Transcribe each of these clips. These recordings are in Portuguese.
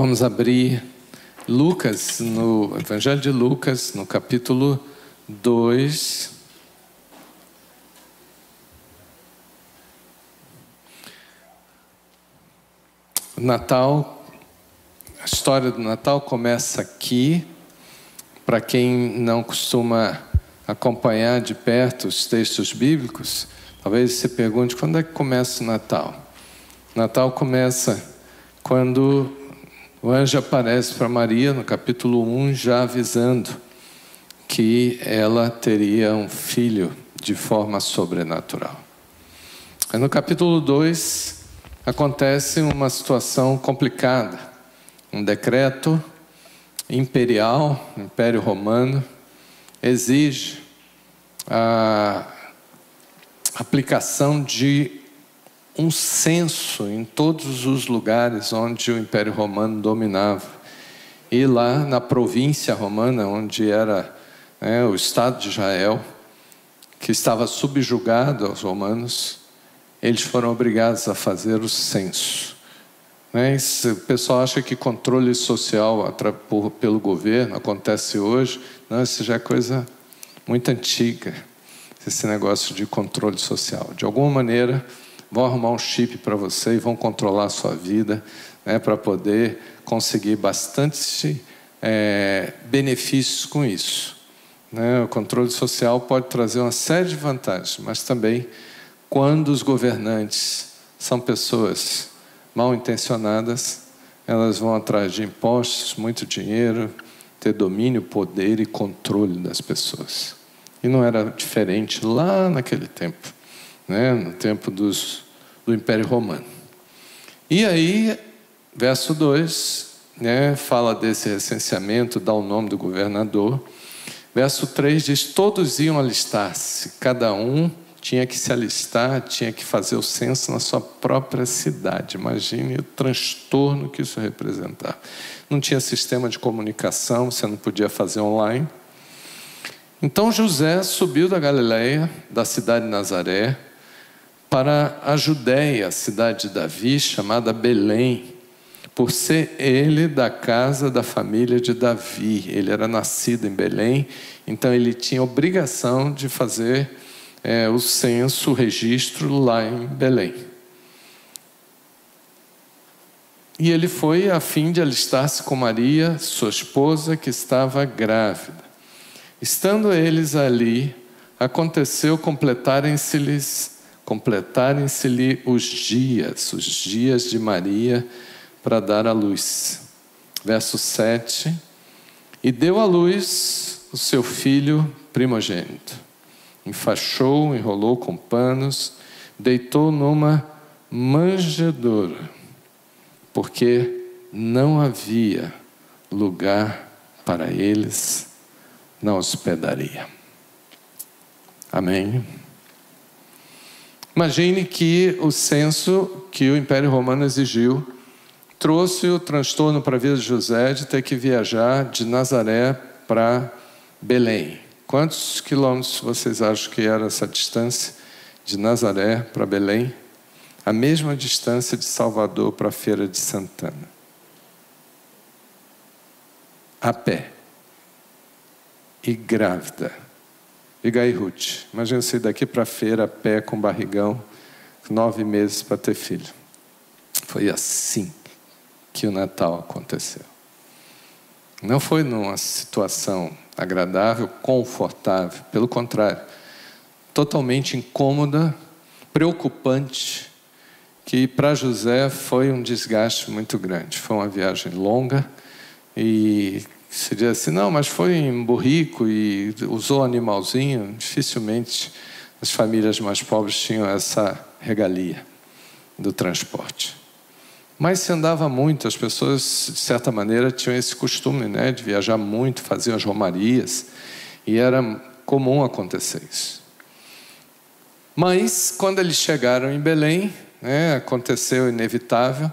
Vamos abrir Lucas, no Evangelho de Lucas, no capítulo 2. O Natal, a história do Natal começa aqui. Para quem não costuma acompanhar de perto os textos bíblicos, talvez se pergunte quando é que começa o Natal. O Natal começa quando o anjo aparece para Maria no capítulo 1, já avisando que ela teria um filho de forma sobrenatural. No capítulo 2, acontece uma situação complicada. Um decreto imperial, Império Romano, exige a aplicação de um censo em todos os lugares onde o Império Romano dominava. E lá na província romana, onde era né, o Estado de Israel, que estava subjugado aos romanos, eles foram obrigados a fazer o censo. Né? o pessoal acha que controle social pelo governo acontece hoje. Não, isso já é coisa muito antiga, esse negócio de controle social. De alguma maneira, vão arrumar um chip para você e vão controlar a sua vida né, para poder conseguir bastante é, benefícios com isso. Né? O controle social pode trazer uma série de vantagens, mas também quando os governantes são pessoas mal intencionadas, elas vão atrás de impostos, muito dinheiro, ter domínio, poder e controle das pessoas. E não era diferente lá naquele tempo né, no tempo dos, do Império Romano. E aí, verso 2, né, fala desse recenseamento, dá o nome do governador. Verso 3 diz: Todos iam alistar-se, cada um tinha que se alistar, tinha que fazer o censo na sua própria cidade. Imagine o transtorno que isso representava. Não tinha sistema de comunicação, você não podia fazer online. Então José subiu da Galileia, da cidade de Nazaré, para a Judéia, cidade de Davi, chamada Belém, por ser ele da casa da família de Davi. Ele era nascido em Belém, então ele tinha obrigação de fazer é, o censo, o registro lá em Belém. E ele foi a fim de alistar-se com Maria, sua esposa, que estava grávida. Estando eles ali, aconteceu completarem-se-lhes completarem-se-lhe os dias, os dias de Maria para dar à luz. Verso 7: E deu à luz o seu filho primogênito. Enfaixou, enrolou com panos, deitou numa manjedoura, porque não havia lugar para eles na hospedaria. Amém. Imagine que o censo que o Império Romano exigiu trouxe o transtorno para a vida de José de ter que viajar de Nazaré para Belém. Quantos quilômetros vocês acham que era essa distância de Nazaré para Belém? A mesma distância de Salvador para a Feira de Santana. A pé. E grávida. Diga aí, Ruth. Imagina ir daqui para a feira a pé com barrigão, nove meses para ter filho. Foi assim que o Natal aconteceu. Não foi numa situação agradável, confortável, pelo contrário, totalmente incômoda, preocupante, que para José foi um desgaste muito grande. Foi uma viagem longa e se assim, não, mas foi em burrico e usou animalzinho, dificilmente as famílias mais pobres tinham essa regalia do transporte. Mas se andava muito, as pessoas, de certa maneira, tinham esse costume né, de viajar muito, faziam as romarias, e era comum acontecer isso. Mas, quando eles chegaram em Belém, né, aconteceu o inevitável,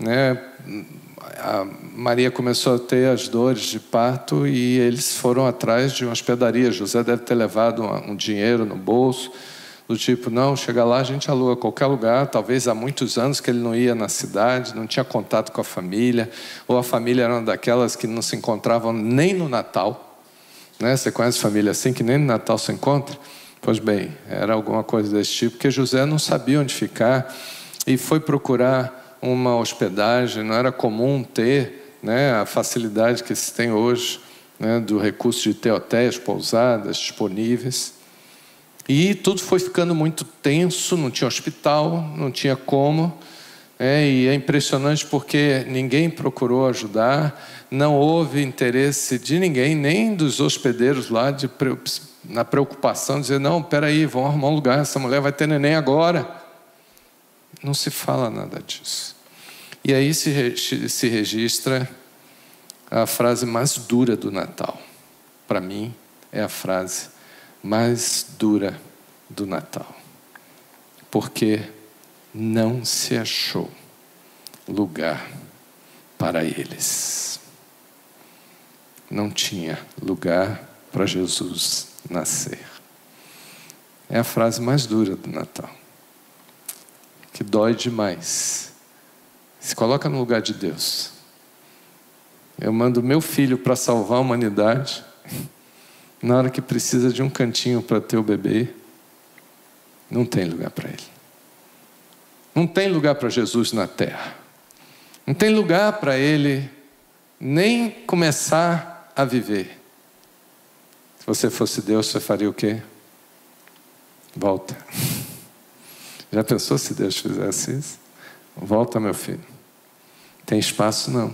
né, a Maria começou a ter as dores de parto e eles foram atrás de uma hospedaria. José deve ter levado um dinheiro no bolso, do tipo, não, chega lá, a gente aluga qualquer lugar. Talvez há muitos anos que ele não ia na cidade, não tinha contato com a família, ou a família era uma daquelas que não se encontravam nem no Natal. Né? Você conhece família assim que nem no Natal se encontra? Pois bem, era alguma coisa desse tipo, porque José não sabia onde ficar e foi procurar uma hospedagem, não era comum ter né, a facilidade que se tem hoje né, do recurso de ter hotéis, pousadas disponíveis. E tudo foi ficando muito tenso, não tinha hospital, não tinha como. É, e é impressionante porque ninguém procurou ajudar, não houve interesse de ninguém, nem dos hospedeiros lá, de, na preocupação de dizer: não, peraí, vamos arrumar um lugar, essa mulher vai ter neném agora. Não se fala nada disso. E aí se, se registra a frase mais dura do Natal. Para mim, é a frase mais dura do Natal. Porque não se achou lugar para eles. Não tinha lugar para Jesus nascer. É a frase mais dura do Natal que dói demais. Se coloca no lugar de Deus. Eu mando meu filho para salvar a humanidade, na hora que precisa de um cantinho para ter o bebê, não tem lugar para ele. Não tem lugar para Jesus na terra. Não tem lugar para ele nem começar a viver. Se você fosse Deus, você faria o quê? Volta. Já pensou se Deus fizesse isso? Volta, meu filho. Tem espaço não.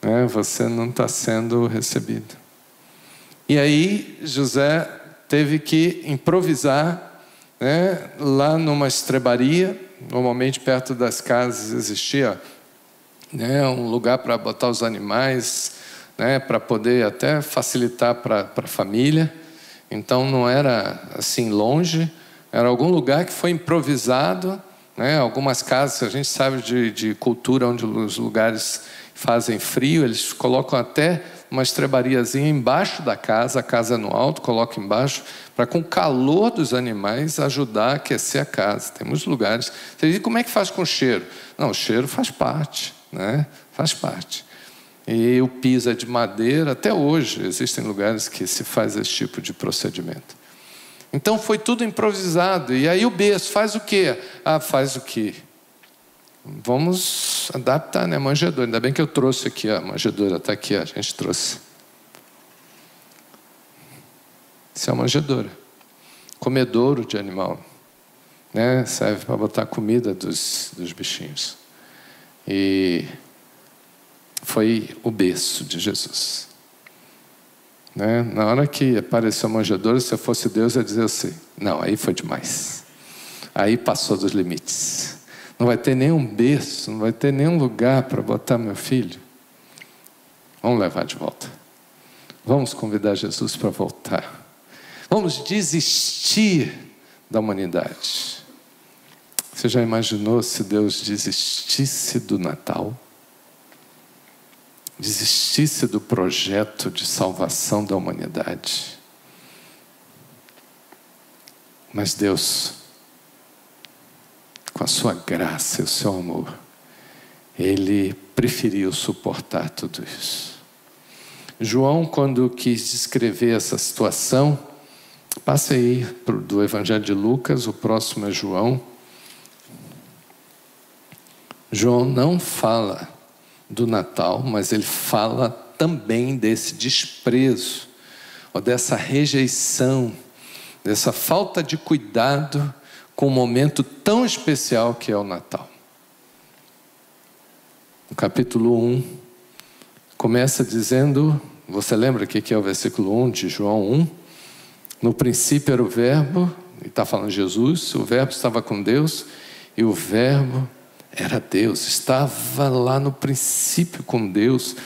É, você não está sendo recebido. E aí José teve que improvisar né, lá numa estrebaria. Normalmente perto das casas existia né, um lugar para botar os animais, né, para poder até facilitar para a família. Então não era assim longe era algum lugar que foi improvisado, né? algumas casas, a gente sabe de, de cultura onde os lugares fazem frio, eles colocam até uma estrebariazinha embaixo da casa, a casa no alto, coloca embaixo, para com o calor dos animais ajudar a aquecer a casa. Tem muitos lugares. Você diz, como é que faz com o cheiro? Não, o cheiro faz parte, né? Faz parte. E o piso é de madeira, até hoje existem lugares que se faz esse tipo de procedimento. Então foi tudo improvisado. E aí o berço faz o quê? Ah, faz o quê? Vamos adaptar, né? Manjedoura. Ainda bem que eu trouxe aqui, a manjedoura está aqui, a gente trouxe. Isso é uma manjedoura. Comedouro de animal. Né? Serve para botar comida dos, dos bichinhos. E foi o berço de Jesus. Né? Na hora que apareceu a manjedoura, se eu fosse Deus, eu ia dizer assim: não, aí foi demais. Aí passou dos limites. Não vai ter nenhum berço, não vai ter nenhum lugar para botar meu filho. Vamos levar de volta. Vamos convidar Jesus para voltar. Vamos desistir da humanidade. Você já imaginou se Deus desistisse do Natal? Desistisse do projeto de salvação da humanidade. Mas Deus, com a sua graça e o seu amor, Ele preferiu suportar tudo isso. João, quando quis descrever essa situação, passe aí do Evangelho de Lucas, o próximo é João. João não fala do Natal, mas ele fala também desse desprezo, ou dessa rejeição, dessa falta de cuidado com um momento tão especial que é o Natal. No capítulo 1, começa dizendo: você lembra o que é o versículo 1 de João 1? No princípio era o Verbo, e está falando Jesus, o Verbo estava com Deus, e o Verbo era Deus, estava lá no princípio com Deus.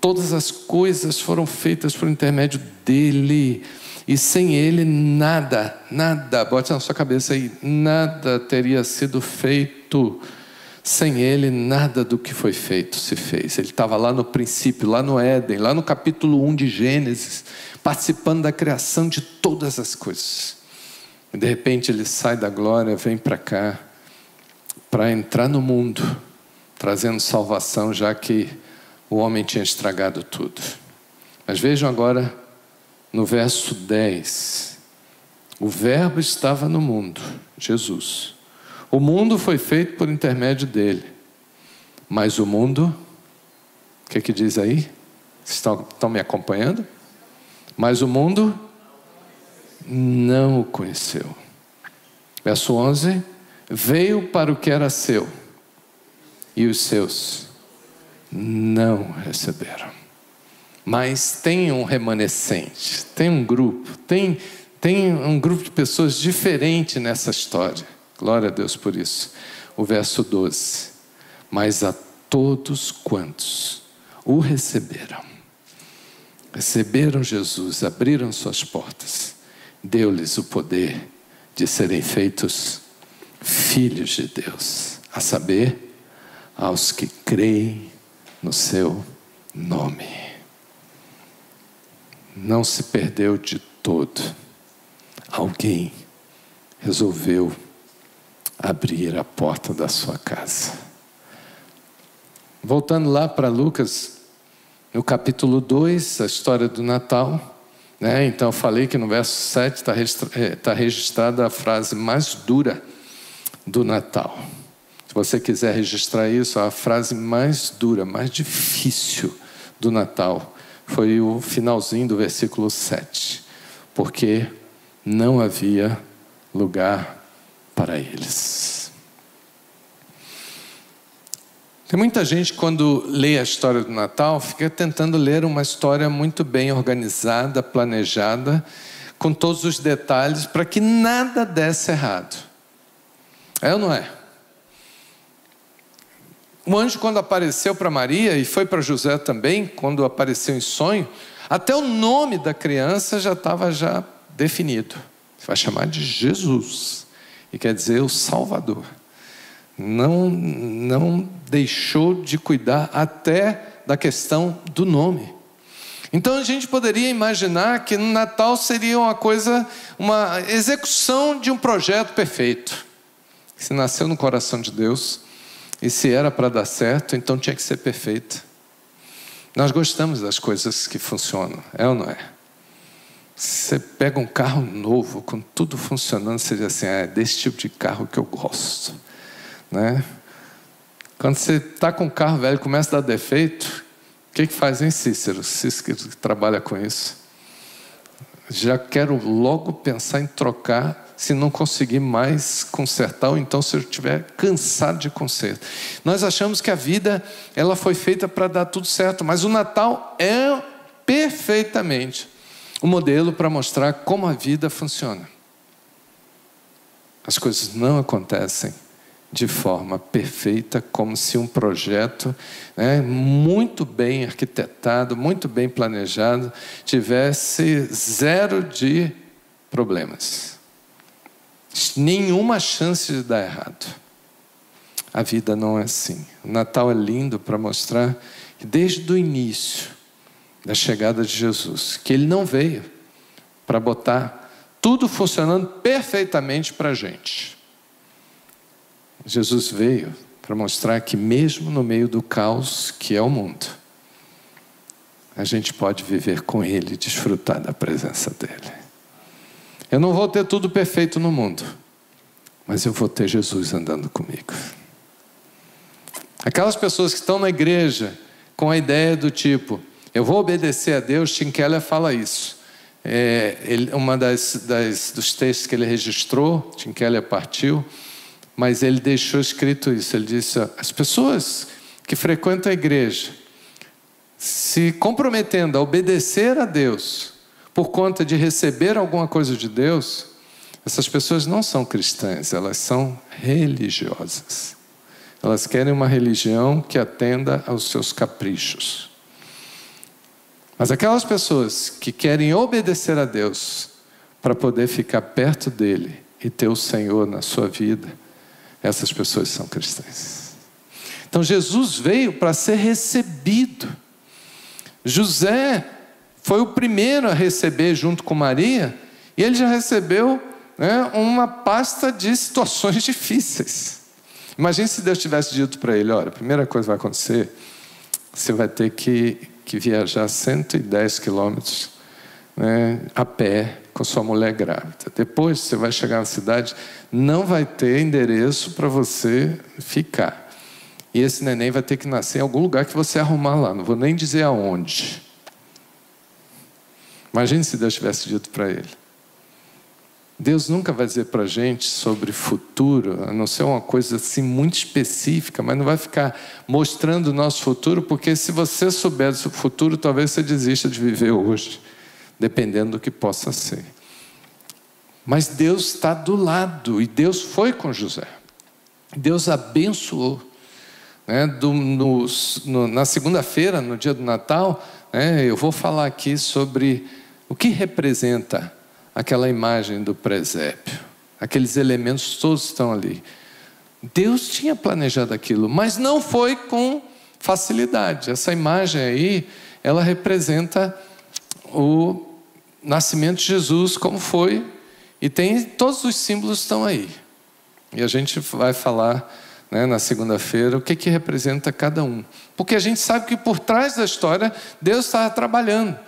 Todas as coisas foram feitas por intermédio dele. E sem ele, nada, nada, bote na sua cabeça aí, nada teria sido feito. Sem ele, nada do que foi feito se fez. Ele estava lá no princípio, lá no Éden, lá no capítulo 1 de Gênesis, participando da criação de todas as coisas. E de repente ele sai da glória, vem para cá, para entrar no mundo, trazendo salvação, já que o homem tinha estragado tudo. Mas vejam agora no verso 10. O Verbo estava no mundo, Jesus. O mundo foi feito por intermédio dele. Mas o mundo, o que, que diz aí? Estão, estão me acompanhando? Mas o mundo não o conheceu. Verso 11: Veio para o que era seu, e os seus não receberam. Mas tem um remanescente, tem um grupo, tem, tem um grupo de pessoas diferente nessa história. Glória a Deus por isso. O verso 12: Mas a todos quantos o receberam, receberam Jesus, abriram suas portas, deu-lhes o poder de serem feitos filhos de Deus, a saber, aos que creem no seu nome. Não se perdeu de todo. Alguém resolveu abrir a porta da sua casa. Voltando lá para Lucas, no capítulo 2, a história do Natal. Né? Então, eu falei que no verso 7 está é, tá registrada a frase mais dura do Natal. Se você quiser registrar isso, a frase mais dura, mais difícil do Natal foi o finalzinho do versículo 7. Porque não havia lugar para eles. Tem muita gente, quando lê a história do Natal, fica tentando ler uma história muito bem organizada, planejada, com todos os detalhes, para que nada desse errado. É ou não é? O anjo, quando apareceu para Maria, e foi para José também, quando apareceu em sonho, até o nome da criança já estava já definido. Você vai chamar de Jesus e quer dizer o Salvador. Não, não deixou de cuidar até da questão do nome. Então a gente poderia imaginar que no Natal seria uma coisa, uma execução de um projeto perfeito. Se nasceu no coração de Deus e se era para dar certo, então tinha que ser perfeito. Nós gostamos das coisas que funcionam, é ou não é? Você pega um carro novo, com tudo funcionando, você diz assim: ah, é desse tipo de carro que eu gosto. Né? Quando você está com um carro velho começa a dar defeito, o que, que faz, Cícero? Cícero que trabalha com isso. Já quero logo pensar em trocar se não conseguir mais consertar, ou então se eu estiver cansado de conserto. Nós achamos que a vida ela foi feita para dar tudo certo, mas o Natal é perfeitamente um modelo para mostrar como a vida funciona. As coisas não acontecem de forma perfeita, como se um projeto né, muito bem arquitetado, muito bem planejado, tivesse zero de problemas. Nenhuma chance de dar errado. A vida não é assim. O Natal é lindo para mostrar que desde o início, da chegada de Jesus, que ele não veio para botar tudo funcionando perfeitamente para a gente. Jesus veio para mostrar que, mesmo no meio do caos que é o mundo, a gente pode viver com Ele e desfrutar da presença dEle. Eu não vou ter tudo perfeito no mundo, mas eu vou ter Jesus andando comigo. Aquelas pessoas que estão na igreja com a ideia do tipo, eu vou obedecer a Deus, Tim Keller fala isso. É, ele, uma das, das, dos textos que ele registrou, Tim Keller partiu, mas ele deixou escrito isso. Ele disse: as pessoas que frequentam a igreja, se comprometendo a obedecer a Deus por conta de receber alguma coisa de Deus, essas pessoas não são cristãs, elas são religiosas. Elas querem uma religião que atenda aos seus caprichos. Mas aquelas pessoas que querem obedecer a Deus para poder ficar perto dele e ter o Senhor na sua vida, essas pessoas são cristãs. Então Jesus veio para ser recebido. José foi o primeiro a receber junto com Maria, e ele já recebeu né, uma pasta de situações difíceis. Imagine se Deus tivesse dito para ele: olha, a primeira coisa que vai acontecer, você vai ter que, que viajar 110 quilômetros né, a pé com sua mulher grávida. Depois você vai chegar na cidade, não vai ter endereço para você ficar. E esse neném vai ter que nascer em algum lugar que você arrumar lá, não vou nem dizer aonde. Imagine se Deus tivesse dito para ele. Deus nunca vai dizer para a gente sobre futuro, a não ser uma coisa assim muito específica, mas não vai ficar mostrando o nosso futuro, porque se você souber do seu futuro, talvez você desista de viver hoje, dependendo do que possa ser. Mas Deus está do lado, e Deus foi com José. Deus abençoou. Né? Do, no, no, na segunda-feira, no dia do Natal, né, eu vou falar aqui sobre o que representa aquela imagem do presépio. Aqueles elementos todos estão ali. Deus tinha planejado aquilo, mas não foi com facilidade. Essa imagem aí, ela representa o nascimento de Jesus, como foi, e tem todos os símbolos estão aí. E a gente vai falar né, na segunda-feira o que, que representa cada um. Porque a gente sabe que por trás da história Deus estava trabalhando.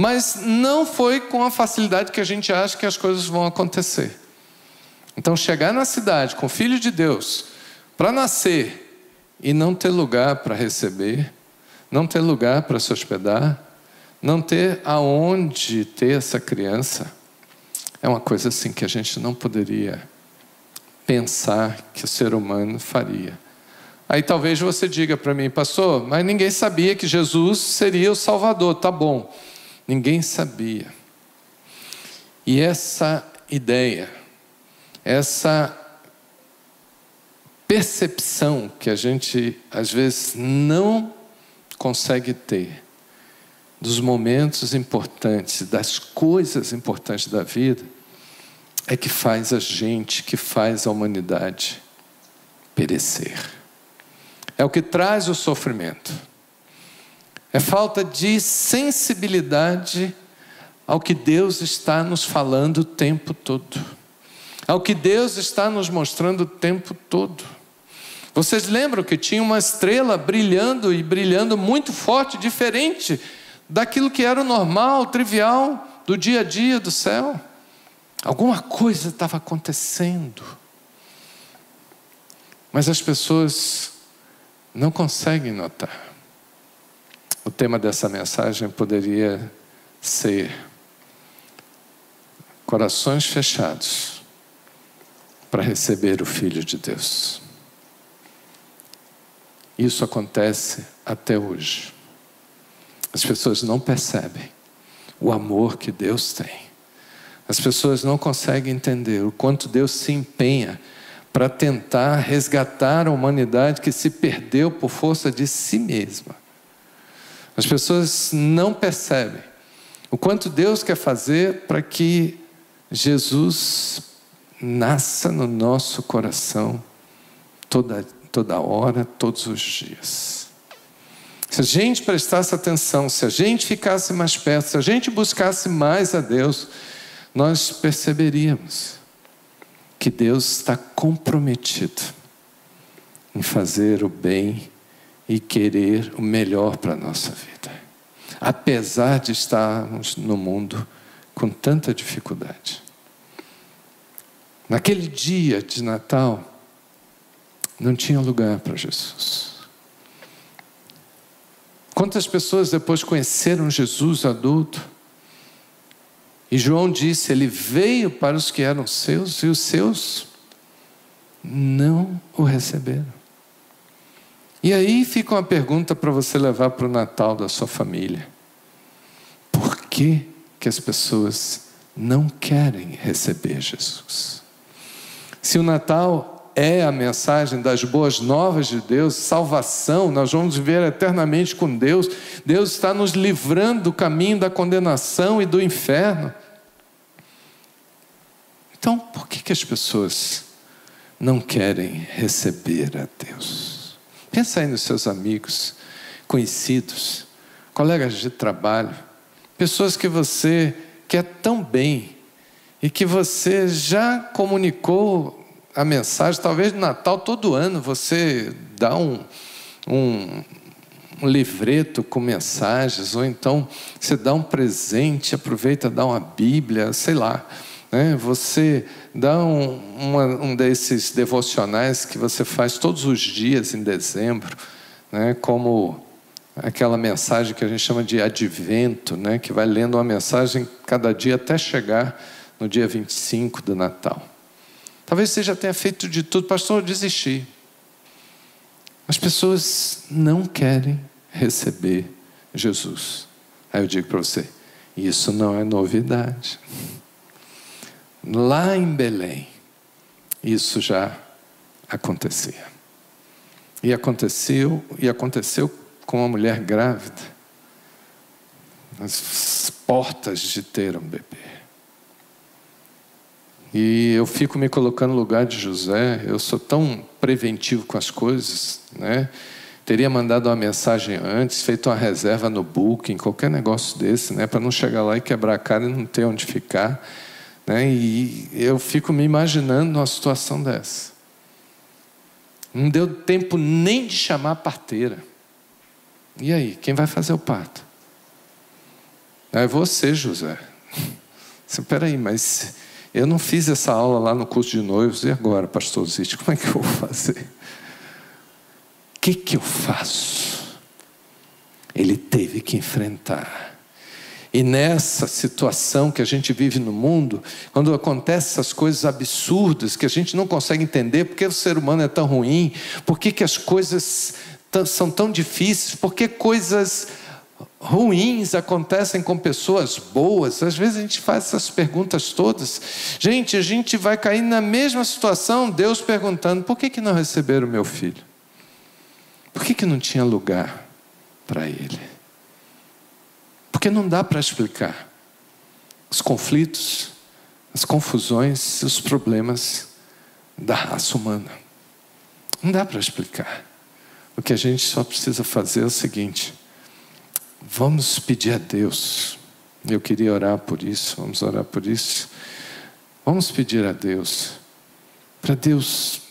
Mas não foi com a facilidade que a gente acha que as coisas vão acontecer. Então, chegar na cidade com o Filho de Deus para nascer e não ter lugar para receber, não ter lugar para se hospedar, não ter aonde ter essa criança, é uma coisa assim que a gente não poderia pensar que o ser humano faria. Aí talvez você diga para mim, pastor, mas ninguém sabia que Jesus seria o Salvador, tá bom. Ninguém sabia. E essa ideia, essa percepção que a gente às vezes não consegue ter dos momentos importantes, das coisas importantes da vida, é que faz a gente, que faz a humanidade perecer. É o que traz o sofrimento. É falta de sensibilidade ao que Deus está nos falando o tempo todo, ao que Deus está nos mostrando o tempo todo. Vocês lembram que tinha uma estrela brilhando e brilhando muito forte, diferente daquilo que era o normal, trivial do dia a dia do céu? Alguma coisa estava acontecendo. Mas as pessoas não conseguem notar. O tema dessa mensagem poderia ser corações fechados para receber o Filho de Deus. Isso acontece até hoje. As pessoas não percebem o amor que Deus tem. As pessoas não conseguem entender o quanto Deus se empenha para tentar resgatar a humanidade que se perdeu por força de si mesma. As pessoas não percebem o quanto Deus quer fazer para que Jesus nasça no nosso coração toda, toda hora, todos os dias. Se a gente prestasse atenção, se a gente ficasse mais perto, se a gente buscasse mais a Deus, nós perceberíamos que Deus está comprometido em fazer o bem e querer o melhor para a nossa vida. Apesar de estarmos no mundo com tanta dificuldade. Naquele dia de Natal, não tinha lugar para Jesus. Quantas pessoas depois conheceram Jesus adulto? E João disse: Ele veio para os que eram seus e os seus não o receberam. E aí fica uma pergunta para você levar para o Natal da sua família: por que, que as pessoas não querem receber Jesus? Se o Natal é a mensagem das boas novas de Deus, salvação, nós vamos viver eternamente com Deus. Deus está nos livrando do caminho da condenação e do inferno. Então, por que, que as pessoas não querem receber a Deus? Pensa aí nos seus amigos, conhecidos, colegas de trabalho, pessoas que você quer tão bem e que você já comunicou a mensagem, talvez no Natal todo ano você dá um, um, um livreto com mensagens, ou então você dá um presente, aproveita, dá uma Bíblia, sei lá. Né? Você dá um, uma, um desses devocionais que você faz todos os dias em dezembro, né? como aquela mensagem que a gente chama de advento, né? que vai lendo uma mensagem cada dia até chegar no dia 25 do Natal. Talvez você já tenha feito de tudo, pastor, eu desisti. As pessoas não querem receber Jesus. Aí eu digo para você: isso não é novidade. Lá em Belém, isso já acontecia. E aconteceu, e aconteceu com uma mulher grávida, nas portas de ter um bebê. E eu fico me colocando no lugar de José, eu sou tão preventivo com as coisas, né? Teria mandado uma mensagem antes, feito uma reserva no booking, qualquer negócio desse, né? Para não chegar lá e quebrar a cara e não ter onde ficar. Né? E eu fico me imaginando numa situação dessa. Não deu tempo nem de chamar a parteira. E aí, quem vai fazer o parto? É você, José. Espera aí, mas eu não fiz essa aula lá no curso de noivos, e agora, pastor Zite, como é que eu vou fazer? O que, que eu faço? Ele teve que enfrentar. E nessa situação que a gente vive no mundo, quando acontecem essas coisas absurdas que a gente não consegue entender, por que o ser humano é tão ruim, por que, que as coisas são tão difíceis, por que coisas ruins acontecem com pessoas boas? Às vezes a gente faz essas perguntas todas. Gente, a gente vai cair na mesma situação, Deus perguntando: por que, que não receberam o meu filho? Por que, que não tinha lugar para ele? Porque não dá para explicar os conflitos, as confusões, os problemas da raça humana. Não dá para explicar. O que a gente só precisa fazer é o seguinte: Vamos pedir a Deus. Eu queria orar por isso, vamos orar por isso. Vamos pedir a Deus, para Deus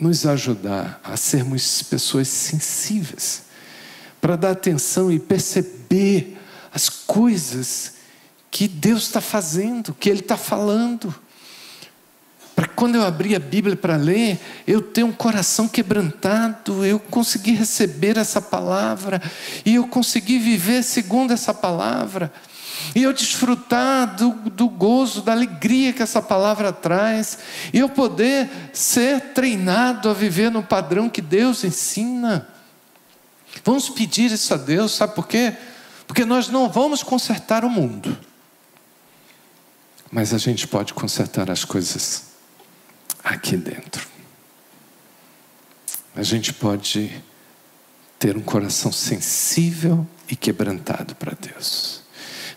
nos ajudar a sermos pessoas sensíveis, para dar atenção e perceber as coisas que Deus está fazendo, que Ele está falando para quando eu abrir a Bíblia para ler, eu ter um coração quebrantado, eu conseguir receber essa palavra e eu conseguir viver segundo essa palavra. E eu desfrutar do, do gozo, da alegria que essa palavra traz, e eu poder ser treinado a viver no padrão que Deus ensina. Vamos pedir isso a Deus, sabe por quê? Porque nós não vamos consertar o mundo, mas a gente pode consertar as coisas aqui dentro. A gente pode ter um coração sensível e quebrantado para Deus.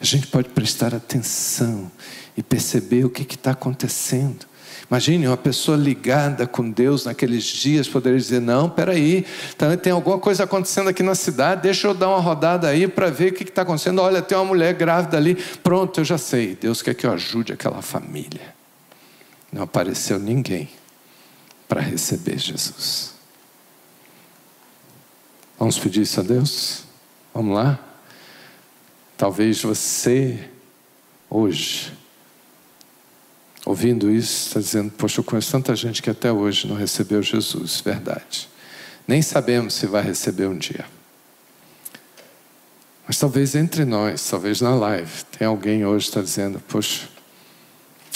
A gente pode prestar atenção e perceber o que está acontecendo. Imagine uma pessoa ligada com Deus naqueles dias poderia dizer: Não, peraí, tá, tem alguma coisa acontecendo aqui na cidade, deixa eu dar uma rodada aí para ver o que está acontecendo. Olha, tem uma mulher grávida ali, pronto, eu já sei. Deus quer que eu ajude aquela família não apareceu ninguém para receber Jesus. Vamos pedir isso a Deus? Vamos lá? Talvez você, hoje, ouvindo isso, está dizendo: Poxa, eu conheço tanta gente que até hoje não recebeu Jesus. Verdade. Nem sabemos se vai receber um dia. Mas talvez entre nós, talvez na live, tem alguém hoje está dizendo: Poxa,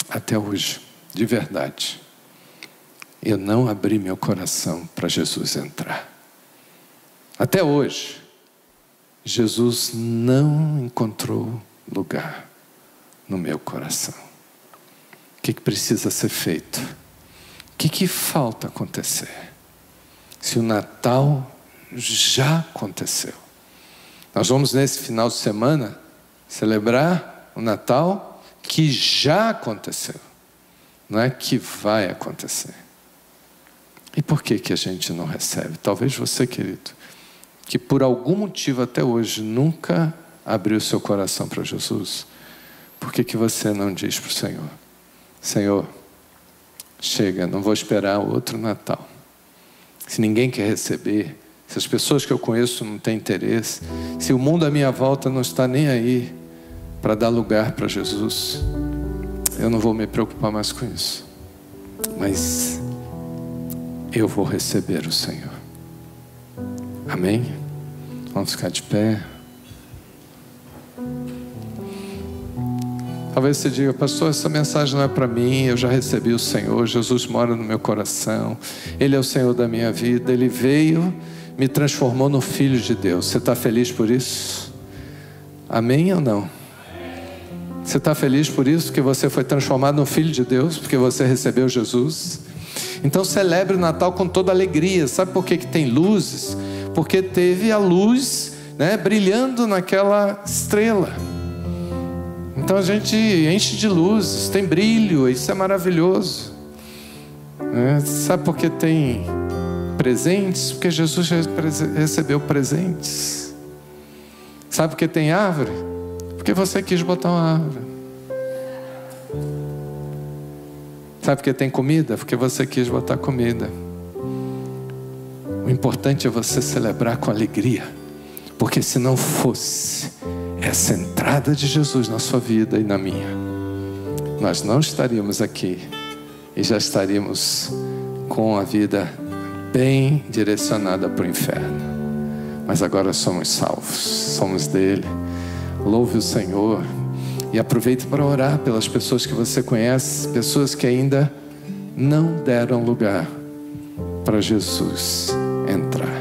até hoje de verdade, eu não abri meu coração para Jesus entrar. Até hoje, Jesus não encontrou lugar no meu coração. O que, que precisa ser feito? que, que falta acontecer? Se o Natal já aconteceu. Nós vamos nesse final de semana celebrar o Natal que já aconteceu, não é que vai acontecer. E por que, que a gente não recebe? Talvez você, querido, que por algum motivo até hoje nunca abriu seu coração para Jesus, por que, que você não diz para o Senhor: Senhor, chega, não vou esperar outro Natal. Se ninguém quer receber, se as pessoas que eu conheço não têm interesse, se o mundo à minha volta não está nem aí para dar lugar para Jesus, eu não vou me preocupar mais com isso. Mas eu vou receber o Senhor. Amém? Vamos ficar de pé. Talvez você diga, pastor, essa mensagem não é para mim, eu já recebi o Senhor, Jesus mora no meu coração, Ele é o Senhor da minha vida, Ele veio, me transformou no Filho de Deus. Você está feliz por isso? Amém ou não? Você está feliz por isso, que você foi transformado no Filho de Deus, porque você recebeu Jesus? Então celebre o Natal com toda alegria. Sabe por que, que tem luzes? Porque teve a luz né, brilhando naquela estrela. Então a gente enche de luzes, tem brilho, isso é maravilhoso. É, sabe por que tem presentes? Porque Jesus recebeu presentes. Sabe por que tem árvore? Porque você quis botar uma árvore. Sabe por que tem comida? Porque você quis botar comida. O importante é você celebrar com alegria. Porque se não fosse essa entrada de Jesus na sua vida e na minha, nós não estaríamos aqui e já estaríamos com a vida bem direcionada para o inferno. Mas agora somos salvos, somos dele. Louve o Senhor e aproveite para orar pelas pessoas que você conhece, pessoas que ainda não deram lugar para Jesus entrar.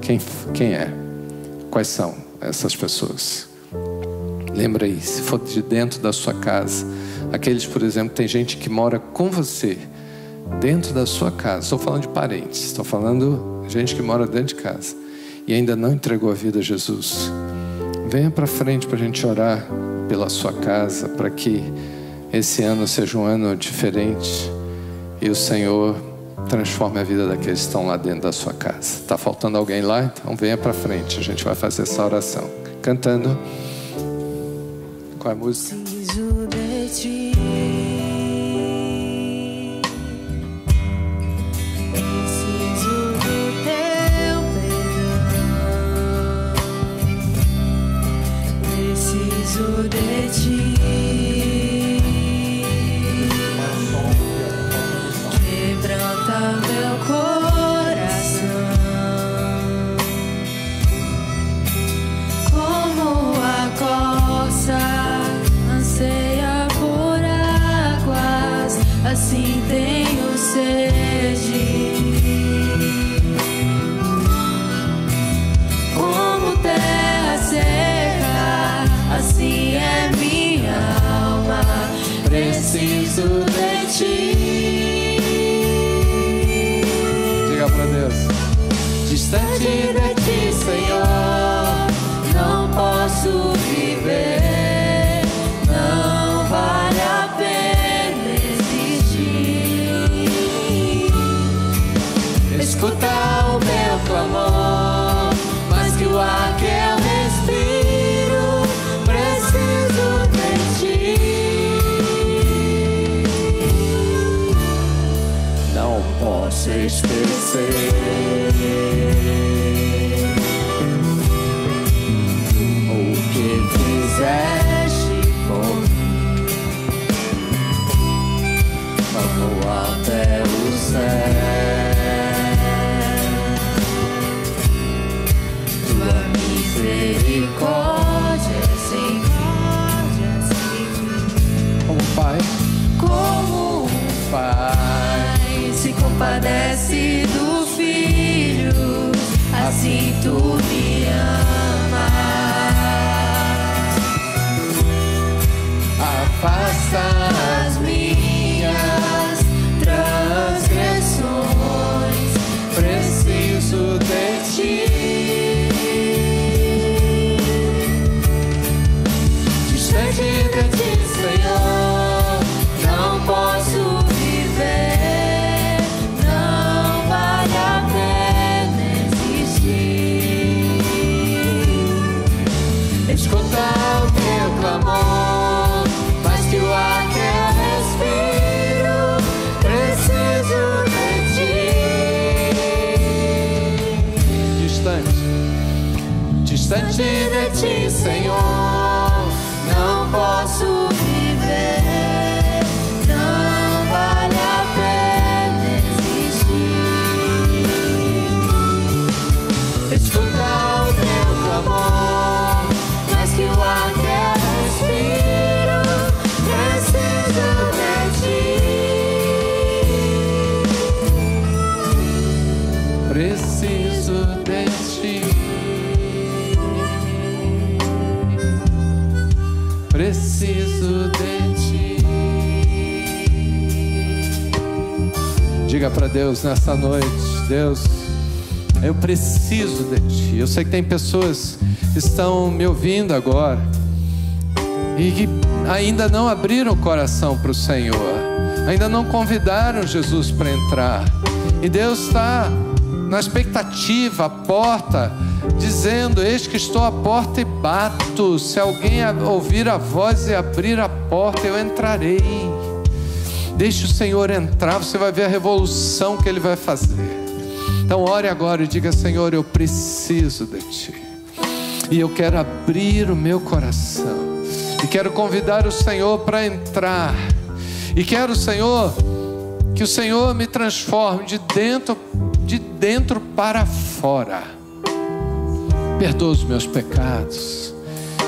Quem, quem é? Quais são essas pessoas? Lembra aí, se for de dentro da sua casa, aqueles, por exemplo, tem gente que mora com você dentro da sua casa. Estou falando de parentes, estou falando de gente que mora dentro de casa e ainda não entregou a vida a Jesus. Venha para frente para a gente orar pela sua casa, para que esse ano seja um ano diferente e o Senhor transforme a vida daqueles que estão lá dentro da sua casa. Está faltando alguém lá? Então venha para frente, a gente vai fazer essa oração. Cantando. É a música? Preciso de ti. afasta as say. Transgressões. Deus nessa noite, Deus, eu preciso de ti. Eu sei que tem pessoas que estão me ouvindo agora e que ainda não abriram o coração para o Senhor, ainda não convidaram Jesus para entrar. E Deus está na expectativa, a porta, dizendo: Eis que estou à porta e bato. Se alguém ouvir a voz e abrir a porta, eu entrarei. Deixe o Senhor entrar, você vai ver a revolução que Ele vai fazer. Então, ore agora e diga: Senhor, eu preciso de Ti. E eu quero abrir o meu coração. E quero convidar o Senhor para entrar. E quero, Senhor, que o Senhor me transforme de dentro, de dentro para fora. Perdoa os meus pecados.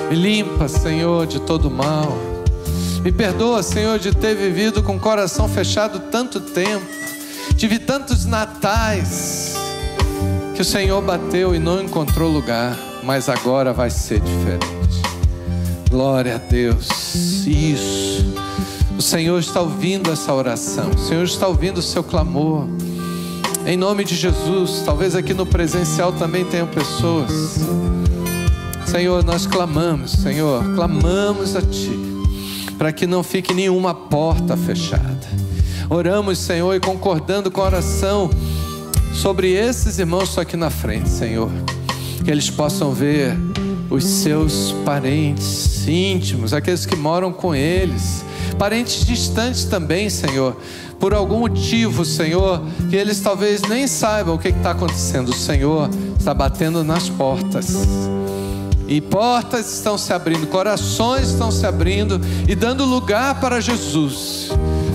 Me limpa, Senhor, de todo mal. Me perdoa, Senhor, de ter vivido com o coração fechado tanto tempo. Tive tantos natais que o Senhor bateu e não encontrou lugar, mas agora vai ser diferente. Glória a Deus. Isso. O Senhor está ouvindo essa oração. O Senhor está ouvindo o seu clamor. Em nome de Jesus, talvez aqui no presencial também tenham pessoas. Senhor, nós clamamos, Senhor, clamamos a Ti, para que não fique nenhuma porta fechada. Oramos, Senhor, e concordando com a oração sobre esses irmãos aqui na frente, Senhor, que eles possam ver os seus parentes íntimos, aqueles que moram com eles, parentes distantes também, Senhor, por algum motivo, Senhor, que eles talvez nem saibam o que está acontecendo. O Senhor está batendo nas portas. E portas estão se abrindo, corações estão se abrindo e dando lugar para Jesus.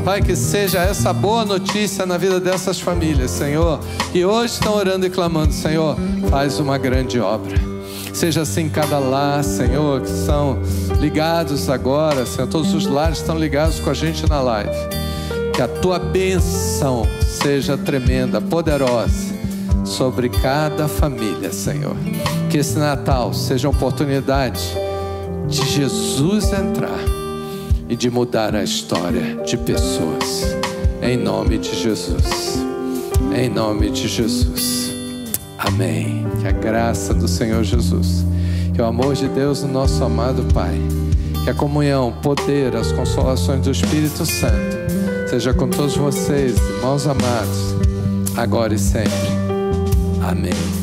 Pai, que seja essa boa notícia na vida dessas famílias, Senhor, que hoje estão orando e clamando, Senhor, faz uma grande obra. Seja assim cada lar, Senhor, que são ligados agora, Senhor, todos os lares estão ligados com a gente na live. Que a tua bênção seja tremenda, poderosa sobre cada família, Senhor. Que esse Natal seja uma oportunidade de Jesus entrar e de mudar a história de pessoas. Em nome de Jesus. Em nome de Jesus. Amém. Que a graça do Senhor Jesus, que o amor de Deus, o nosso amado Pai, que a comunhão, o poder, as consolações do Espírito Santo seja com todos vocês, irmãos amados, agora e sempre. Amém.